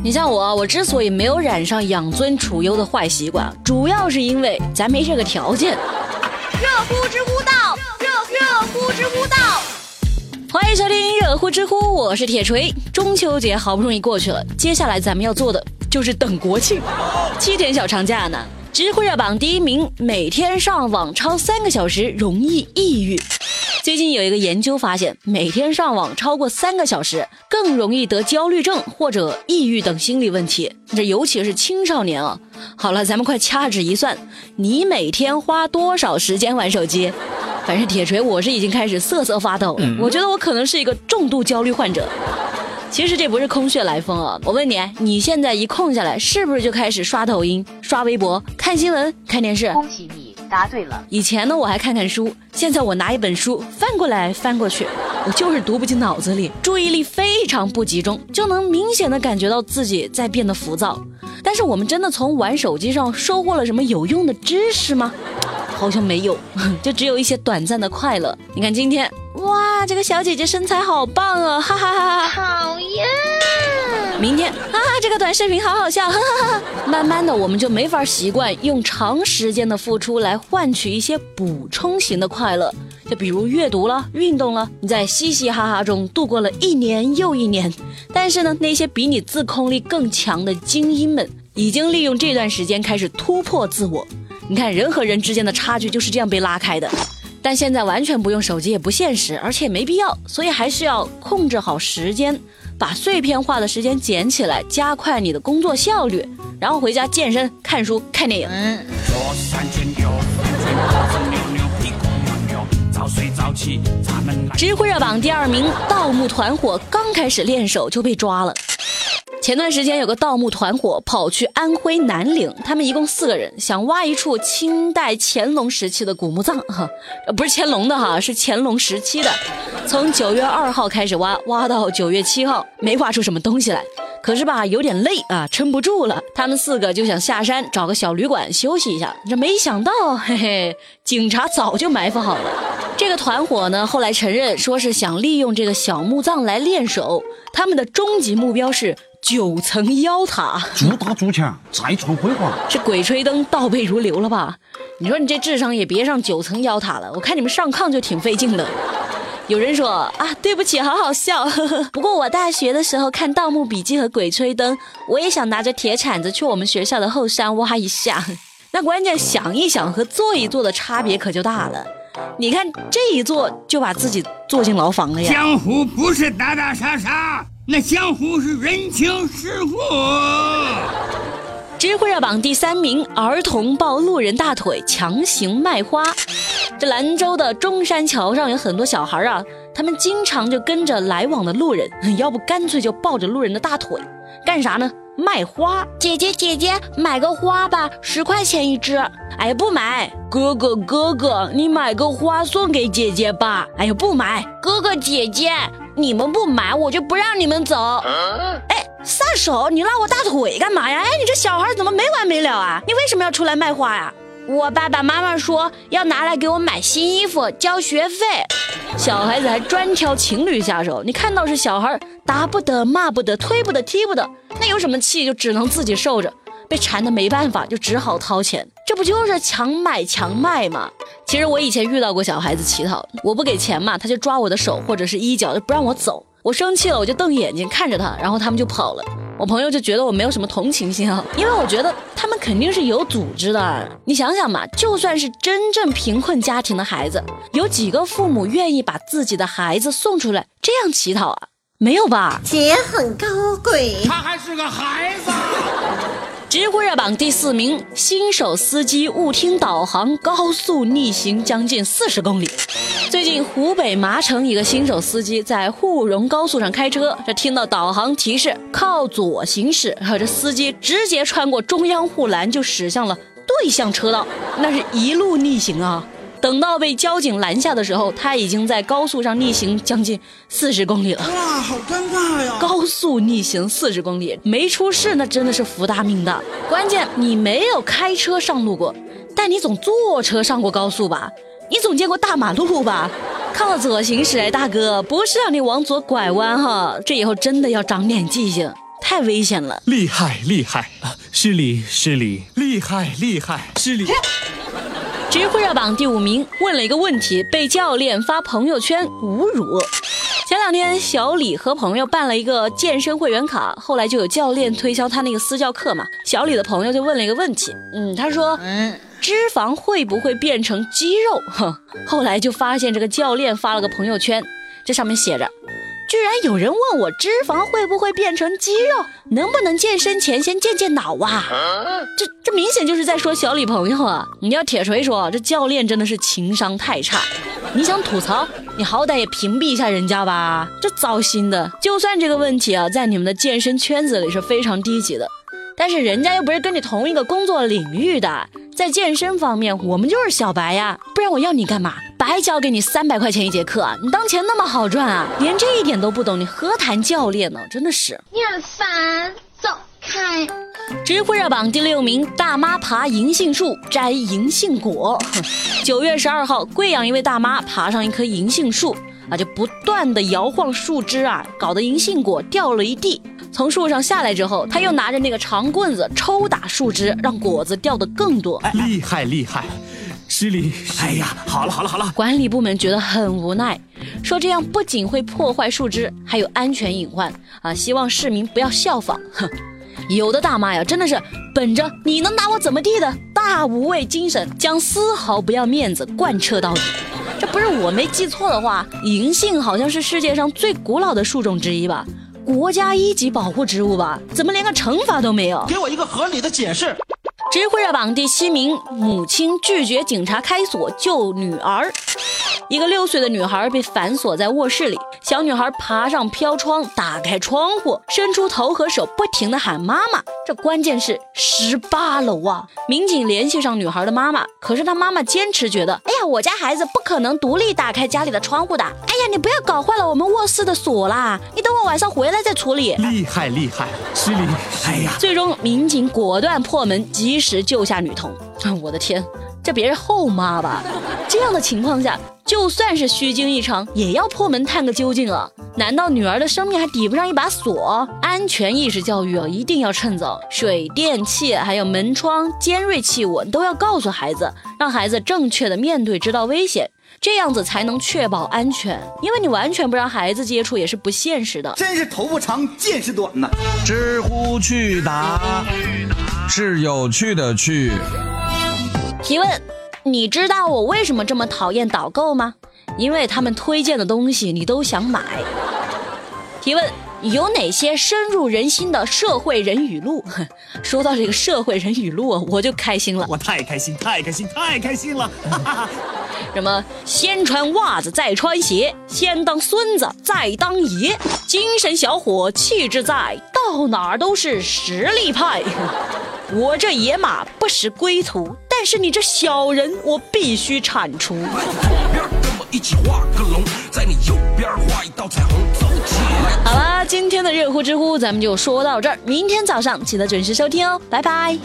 你像我，我之所以没有染上养尊处优的坏习惯，主要是因为咱没这个条件。热乎知乎到，热热乎知乎到，欢迎收听热乎知乎，我是铁锤。中秋节好不容易过去了，接下来咱们要做的就是等国庆，七天小长假呢。知乎热榜第一名，每天上网超三个小时容易抑郁。最近有一个研究发现，每天上网超过三个小时，更容易得焦虑症或者抑郁等心理问题。这尤其是青少年啊。好了，咱们快掐指一算，你每天花多少时间玩手机？反正铁锤我是已经开始瑟瑟发抖了。我觉得我可能是一个重度焦虑患者。其实这不是空穴来风啊！我问你，你现在一空下来，是不是就开始刷抖音、刷微博、看新闻、看电视？恭喜你答对了。以前呢，我还看看书，现在我拿一本书翻过来翻过去，我就是读不进脑子里，注意力非常不集中，就能明显的感觉到自己在变得浮躁。但是我们真的从玩手机上收获了什么有用的知识吗？好像没有，就只有一些短暂的快乐。你看今天。哇，这个小姐姐身材好棒啊，哈哈哈哈！讨厌。明天啊，这个短视频好好笑，哈哈哈。慢慢的，我们就没法习惯用长时间的付出来换取一些补充型的快乐，就比如阅读了、运动了，你在嘻嘻哈哈中度过了一年又一年。但是呢，那些比你自控力更强的精英们，已经利用这段时间开始突破自我。你看，人和人之间的差距就是这样被拉开的。但现在完全不用手机也不现实，而且也没必要，所以还是要控制好时间，把碎片化的时间捡起来，加快你的工作效率，然后回家健身、看书、看电影。嗯知乎热榜第二名，盗墓团伙刚开始练手就被抓了。前段时间有个盗墓团伙跑去安徽南陵，他们一共四个人，想挖一处清代乾隆时期的古墓葬，哈，不是乾隆的哈，是乾隆时期的。从九月二号开始挖，挖到九月七号，没挖出什么东西来。可是吧，有点累啊，撑不住了。他们四个就想下山找个小旅馆休息一下，这没想到，嘿嘿，警察早就埋伏好了。这个团伙呢，后来承认说是想利用这个小墓葬来练手，他们的终极目标是。九层妖塔，做大做强，再创辉煌。这鬼吹灯倒背如流了吧？你说你这智商也别上九层妖塔了，我看你们上炕就挺费劲的。有人说啊，对不起，好好笑。不过我大学的时候看《盗墓笔记》和《鬼吹灯》，我也想拿着铁铲子去我们学校的后山挖一下。那关键想一想和做一做的差别可就大了。你看这一做就把自己做进牢房了呀。江湖不是打打杀杀。那江湖是人情世故。知乎热榜第三名，儿童抱路人大腿强行卖花。这兰州的中山桥上有很多小孩啊，他们经常就跟着来往的路人，要不干脆就抱着路人的大腿，干啥呢？卖花。姐姐姐姐，买个花吧，十块钱一支。哎呀，不买。哥哥哥哥，你买个花送给姐姐吧。哎呀，不买。哥哥姐姐。你们不买，我就不让你们走。哎，撒手！你拉我大腿干嘛呀？哎，你这小孩怎么没完没了啊？你为什么要出来卖花呀？我爸爸妈妈说要拿来给我买新衣服、交学费。小孩子还专挑情侣下手，你看到是小孩，打不得、骂不得、推不得、踢不得，那有什么气？就只能自己受着。被缠的没办法，就只好掏钱，这不就是强买强卖吗？其实我以前遇到过小孩子乞讨，我不给钱嘛，他就抓我的手或者是衣角，就不让我走。我生气了，我就瞪眼睛看着他，然后他们就跑了。我朋友就觉得我没有什么同情心啊，因为我觉得他们肯定是有组织的。你想想嘛，就算是真正贫困家庭的孩子，有几个父母愿意把自己的孩子送出来这样乞讨啊？没有吧？姐很高贵，他还是个孩子。知乎热榜第四名，新手司机误听导航，高速逆行将近四十公里。最近湖北麻城一个新手司机在沪蓉高速上开车，这听到导航提示靠左行驶，这司机直接穿过中央护栏就驶向了对向车道，那是一路逆行啊。等到被交警拦下的时候，他已经在高速上逆行将近四十公里了。哇，好尴尬呀！高速逆行四十公里没出事，那真的是福大命大。关键你没有开车上路过，但你总坐车上过高速吧？你总见过大马路吧？靠左行驶，哎，大哥，不是让你往左拐弯哈。这以后真的要长点记性。太危险了。厉害厉害啊！失礼失礼，厉害厉害，失礼。知乎热榜第五名，问了一个问题，被教练发朋友圈侮辱。前两天，小李和朋友办了一个健身会员卡，后来就有教练推销他那个私教课嘛。小李的朋友就问了一个问题，嗯，他说，脂肪会不会变成肌肉？哼，后来就发现这个教练发了个朋友圈，这上面写着。居然有人问我脂肪会不会变成肌肉，能不能健身前先健健脑啊？这这明显就是在说小李朋友啊！你要铁锤说这教练真的是情商太差。你想吐槽，你好歹也屏蔽一下人家吧，这糟心的。就算这个问题啊，在你们的健身圈子里是非常低级的，但是人家又不是跟你同一个工作领域的。在健身方面，我们就是小白呀，不然我要你干嘛？白交给你三百块钱一节课，啊你当钱那么好赚啊？连这一点都不懂，你何谈教练呢？真的是，你很烦，走开。知乎热榜第六名，大妈爬银杏树摘银杏果。九月十二号，贵阳一位大妈爬上一棵银杏树。啊，就不断的摇晃树枝啊，搞得银杏果掉了一地。从树上下来之后，他又拿着那个长棍子抽打树枝，让果子掉的更多。厉害厉害，失礼！哎呀，好了好了好了。管理部门觉得很无奈，说这样不仅会破坏树枝，还有安全隐患啊！希望市民不要效仿。哼，有的大妈呀，真的是本着你能拿我怎么地的大无畏精神，将丝毫不要面子贯彻到底。这不是我没记错的话，银杏好像是世界上最古老的树种之一吧？国家一级保护植物吧？怎么连个惩罚都没有？给我一个合理的解释。知乎热榜第七名，母亲拒绝警察开锁救女儿。一个六岁的女孩被反锁在卧室里，小女孩爬上飘窗，打开窗户，伸出头和手，不停地喊妈妈。这关键是十八楼啊！民警联系上女孩的妈妈，可是她妈妈坚持觉得，哎呀，我家孩子不可能独立打开家里的窗户的。哎呀，你不要搞坏了我们卧室的锁啦！你等我晚上回来再处理。厉害厉害，失礼！哎呀，最终民警果断破门，及时救下女童。我的天！这别是后妈吧？这样的情况下，就算是虚惊一场，也要破门探个究竟啊！难道女儿的生命还抵不上一把锁？安全意识教育啊，一定要趁早。水电气还有门窗尖锐器物都要告诉孩子，让孩子正确的面对，知道危险，这样子才能确保安全。因为你完全不让孩子接触，也是不现实的。真是头发长见识短呐！知乎趣答是有趣的趣。提问：你知道我为什么这么讨厌导购吗？因为他们推荐的东西你都想买。提问：有哪些深入人心的社会人语录？说到这个社会人语录啊，我就开心了，我太开心，太开心，太开心了！什么先穿袜子再穿鞋，先当孙子再当爷，精神小伙气质在，到哪儿都是实力派。我这野马不识归途。但是你这小人，我必须铲除。好啦，今天的热乎知乎咱们就说到这儿，明天早上记得准时收听哦，拜拜。